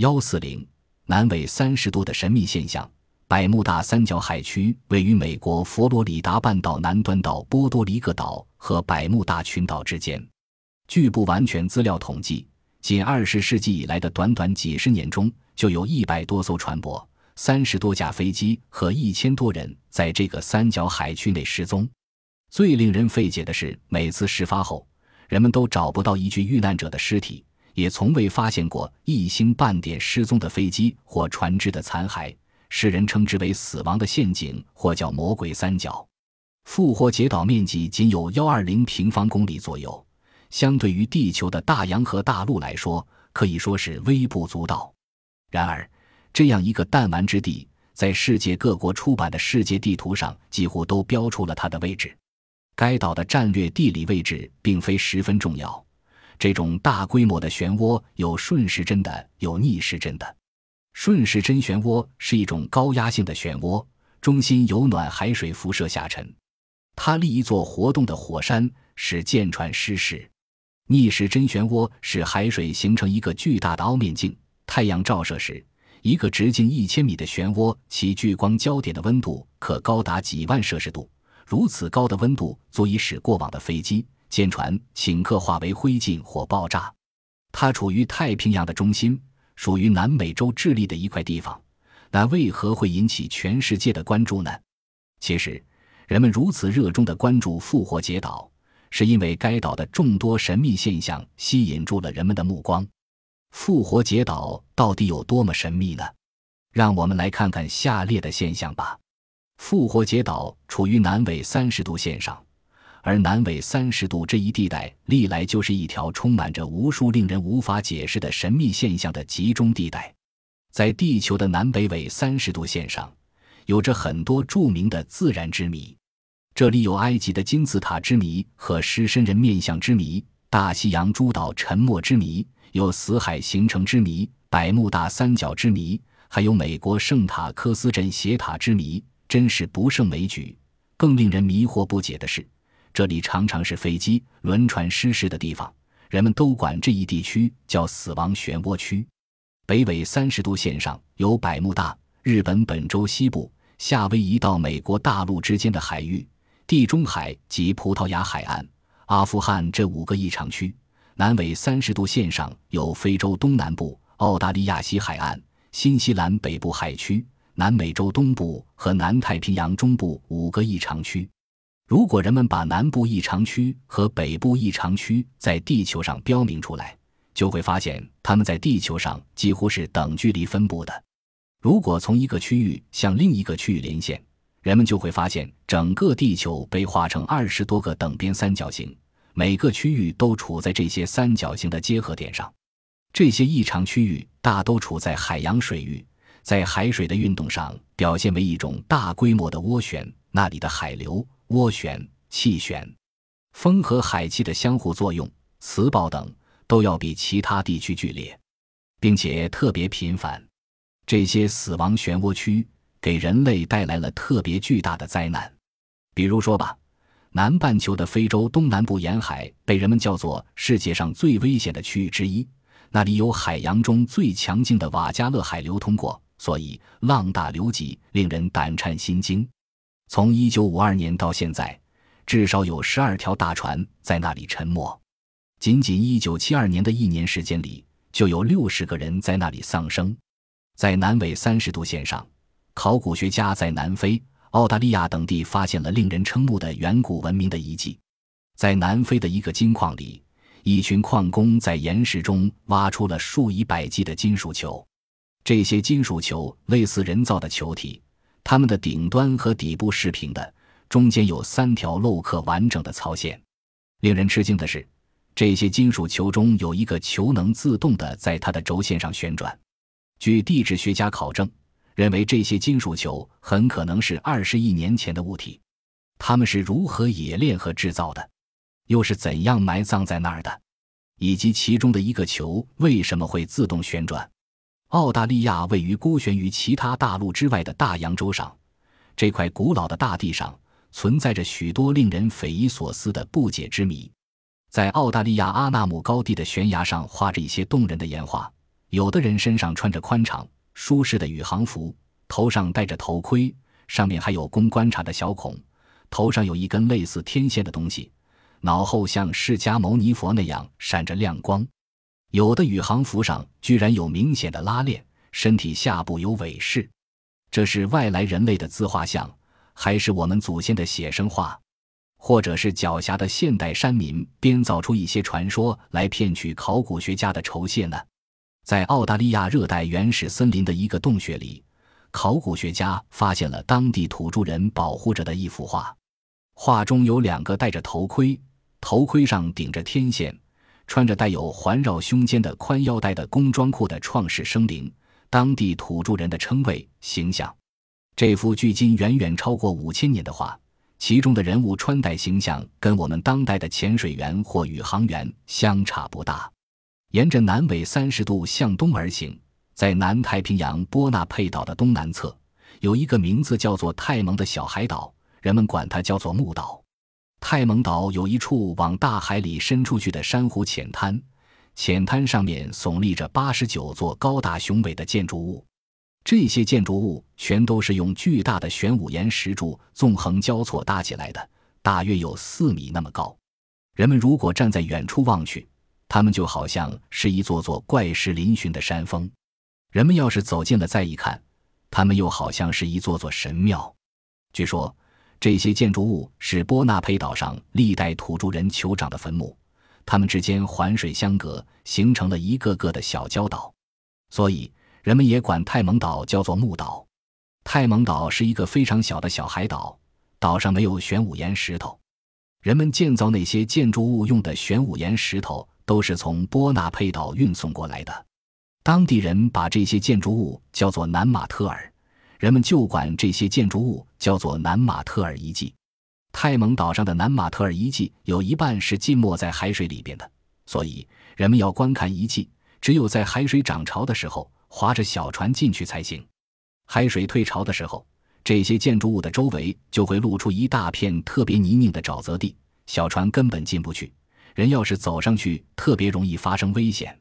幺四零南纬三十度的神秘现象。百慕大三角海区位于美国佛罗里达半岛南端岛波多黎各岛和百慕大群岛之间。据不完全资料统计，仅二十世纪以来的短短几十年中，就有一百多艘船舶、三十多架飞机和一千多人在这个三角海区内失踪。最令人费解的是，每次事发后，人们都找不到一具遇难者的尸体，也从未发现过一星半点失踪的飞机或船只的残骸。世人称之为“死亡的陷阱”或叫“魔鬼三角”。复活节岛面积仅有幺二零平方公里左右，相对于地球的大洋和大陆来说，可以说是微不足道。然而，这样一个弹丸之地，在世界各国出版的世界地图上几乎都标出了它的位置。该岛的战略地理位置并非十分重要。这种大规模的漩涡有顺时针的，有逆时针的。顺时针漩涡是一种高压性的漩涡，中心由暖海水辐射下沉，它立一座活动的火山，使舰船失事。逆时针漩涡使海水形成一个巨大的凹面镜，太阳照射时，一个直径一千米的漩涡，其聚光焦点的温度可高达几万摄氏度。如此高的温度足以使过往的飞机、舰船顷刻化为灰烬或爆炸。它处于太平洋的中心。属于南美洲智利的一块地方，那为何会引起全世界的关注呢？其实，人们如此热衷地关注复活节岛，是因为该岛的众多神秘现象吸引住了人们的目光。复活节岛到底有多么神秘呢？让我们来看看下列的现象吧。复活节岛处于南纬三十度线上。而南纬三十度这一地带历来就是一条充满着无数令人无法解释的神秘现象的集中地带。在地球的南北纬三十度线上，有着很多著名的自然之谜。这里有埃及的金字塔之谜和狮身人面像之谜，大西洋诸岛沉没之谜，有死海形成之谜，百慕大三角之谜，还有美国圣塔科斯镇斜塔之谜，真是不胜枚举。更令人迷惑不解的是。这里常常是飞机、轮船失事的地方，人们都管这一地区叫“死亡漩涡区”。北纬三十度线上有百慕大、日本本州西部、夏威夷到美国大陆之间的海域、地中海及葡萄牙海岸、阿富汗这五个异常区；南纬三十度线上有非洲东南部、澳大利亚西海岸、新西兰北部海区、南美洲东部和南太平洋中部五个异常区。如果人们把南部异常区和北部异常区在地球上标明出来，就会发现它们在地球上几乎是等距离分布的。如果从一个区域向另一个区域连线，人们就会发现整个地球被画成二十多个等边三角形，每个区域都处在这些三角形的结合点上。这些异常区域大都处在海洋水域，在海水的运动上表现为一种大规模的涡旋，那里的海流。涡旋、气旋、风和海气的相互作用、磁暴等，都要比其他地区剧烈，并且特别频繁。这些死亡漩涡区给人类带来了特别巨大的灾难。比如说吧，南半球的非洲东南部沿海被人们叫做世界上最危险的区域之一，那里有海洋中最强劲的瓦加勒海流通过，所以浪大流急，令人胆颤心惊。从一九五二年到现在，至少有十二条大船在那里沉没。仅仅一九七二年的一年时间里，就有六十个人在那里丧生。在南纬三十度线上，考古学家在南非、澳大利亚等地发现了令人瞠目的远古文明的遗迹。在南非的一个金矿里，一群矿工在岩石中挖出了数以百计的金属球。这些金属球类似人造的球体。它们的顶端和底部是平的，中间有三条镂刻完整的槽线。令人吃惊的是，这些金属球中有一个球能自动的在它的轴线上旋转。据地质学家考证，认为这些金属球很可能是二十亿年前的物体。它们是如何冶炼和制造的？又是怎样埋葬在那儿的？以及其中的一个球为什么会自动旋转？澳大利亚位于孤悬于其他大陆之外的大洋洲上，这块古老的大地上存在着许多令人匪夷所思的不解之谜。在澳大利亚阿纳姆高地的悬崖上画着一些动人的岩画，有的人身上穿着宽敞舒适的宇航服，头上戴着头盔，上面还有供观察的小孔，头上有一根类似天线的东西，脑后像释迦牟尼佛那样闪着亮光。有的宇航服上居然有明显的拉链，身体下部有尾饰，这是外来人类的自画像，还是我们祖先的写生画？或者是狡黠的现代山民编造出一些传说来骗取考古学家的酬谢呢？在澳大利亚热带原始森林的一个洞穴里，考古学家发现了当地土著人保护着的一幅画。画中有两个戴着头盔，头盔上顶着天线，穿着带有环绕胸间的宽腰带的工装裤的创世生灵，当地土著人的称谓形象。这幅距今远远超过五千年的画。其中的人物穿戴形象跟我们当代的潜水员或宇航员相差不大。沿着南纬三十度向东而行，在南太平洋波纳佩岛的东南侧，有一个名字叫做泰蒙的小海岛，人们管它叫做木岛。泰蒙岛有一处往大海里伸出去的珊瑚浅滩，浅滩上面耸立着八十九座高大雄伟的建筑物。这些建筑物全都是用巨大的玄武岩石柱纵横交错搭起来的，大约有四米那么高。人们如果站在远处望去，它们就好像是一座座怪石嶙峋的山峰；人们要是走近了再一看，它们又好像是一座座神庙。据说，这些建筑物是波纳佩岛上历代土著人酋长的坟墓，它们之间环水相隔，形成了一个个的小礁岛，所以。人们也管泰蒙岛叫做木岛。泰蒙岛是一个非常小的小海岛，岛上没有玄武岩石头。人们建造那些建筑物用的玄武岩石头都是从波纳佩岛运送过来的。当地人把这些建筑物叫做南马特尔，人们就管这些建筑物叫做南马特尔遗迹。泰蒙岛上的南马特尔遗迹有一半是浸没在海水里边的，所以人们要观看遗迹，只有在海水涨潮的时候。划着小船进去才行。海水退潮的时候，这些建筑物的周围就会露出一大片特别泥泞的沼泽地，小船根本进不去。人要是走上去，特别容易发生危险。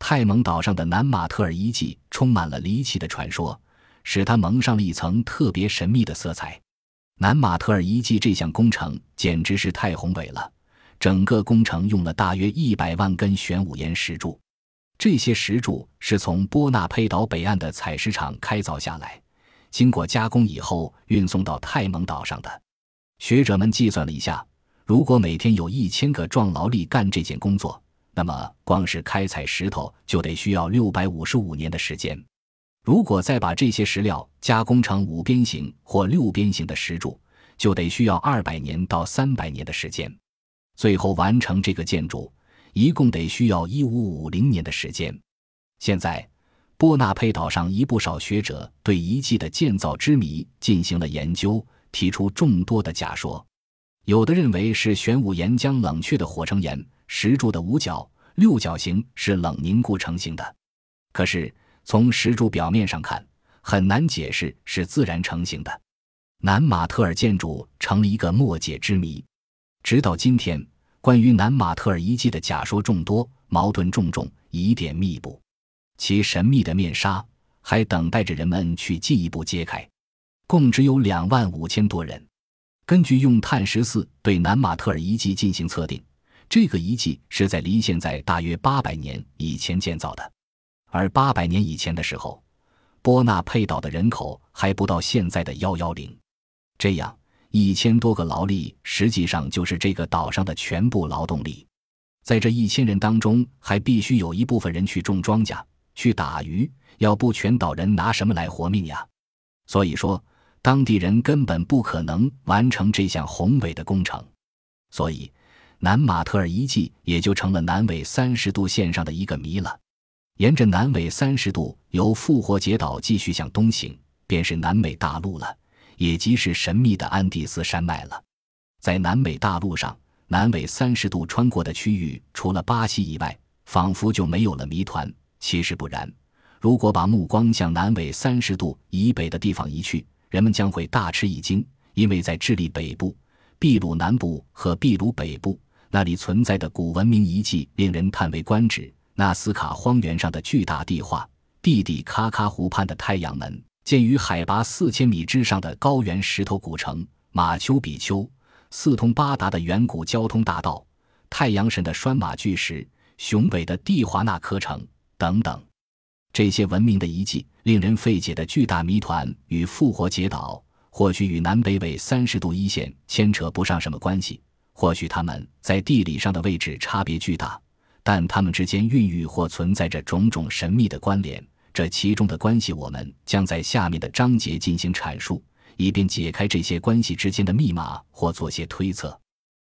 泰蒙岛上的南马特尔遗迹充满了离奇的传说，使它蒙上了一层特别神秘的色彩。南马特尔遗迹这项工程简直是太宏伟了，整个工程用了大约一百万根玄武岩石柱。这些石柱是从波纳佩岛北岸的采石场开凿下来，经过加工以后运送到泰蒙岛上的。学者们计算了一下，如果每天有一千个壮劳力干这件工作，那么光是开采石头就得需要六百五十五年的时间。如果再把这些石料加工成五边形或六边形的石柱，就得需要二百年到三百年的时间。最后完成这个建筑。一共得需要一五五零年的时间。现在，波纳佩岛上一不少学者对遗迹的建造之谜进行了研究，提出众多的假说。有的认为是玄武岩浆冷却的火成岩，石柱的五角、六角形是冷凝固成型的。可是从石柱表面上看，很难解释是自然成型的。南马特尔建筑成了一个莫解之谜，直到今天。关于南马特尔遗迹的假说众多，矛盾重重，疑点密布，其神秘的面纱还等待着人们去进一步揭开。共只有两万五千多人。根据用碳十四对南马特尔遗迹进行测定，这个遗迹是在离现在大约八百年以前建造的。而八百年以前的时候，波纳佩岛的人口还不到现在的幺幺零。这样。一千多个劳力，实际上就是这个岛上的全部劳动力。在这一千人当中，还必须有一部分人去种庄稼、去打鱼，要不全岛人拿什么来活命呀？所以说，当地人根本不可能完成这项宏伟的工程。所以，南马特尔遗迹也就成了南纬三十度线上的一个谜了。沿着南纬三十度由复活节岛继续向东行，便是南美大陆了。也即是神秘的安第斯山脉了。在南美大陆上，南纬三十度穿过的区域，除了巴西以外，仿佛就没有了谜团。其实不然，如果把目光向南纬三十度以北的地方移去，人们将会大吃一惊，因为在智利北部、秘鲁南部和秘鲁北部那里存在的古文明遗迹令人叹为观止。纳斯卡荒原上的巨大地化，蒂蒂卡卡湖畔的太阳门，建于海拔四千米之上的高原石头古城马丘比丘，四通八达的远古交通大道，太阳神的拴马巨石，雄伟的蒂华纳科城等等。这些文明的遗迹，令人费解的巨大谜团与复活节岛，或许与南北纬三十度一线牵扯不上什么关系，或许它们在地理上的位置差别巨大，但它们之间孕育或存在着种种神秘的关联。这其中的关系，我们将在下面的章节进行阐述，以便解开这些关系之间的密码或做些推测。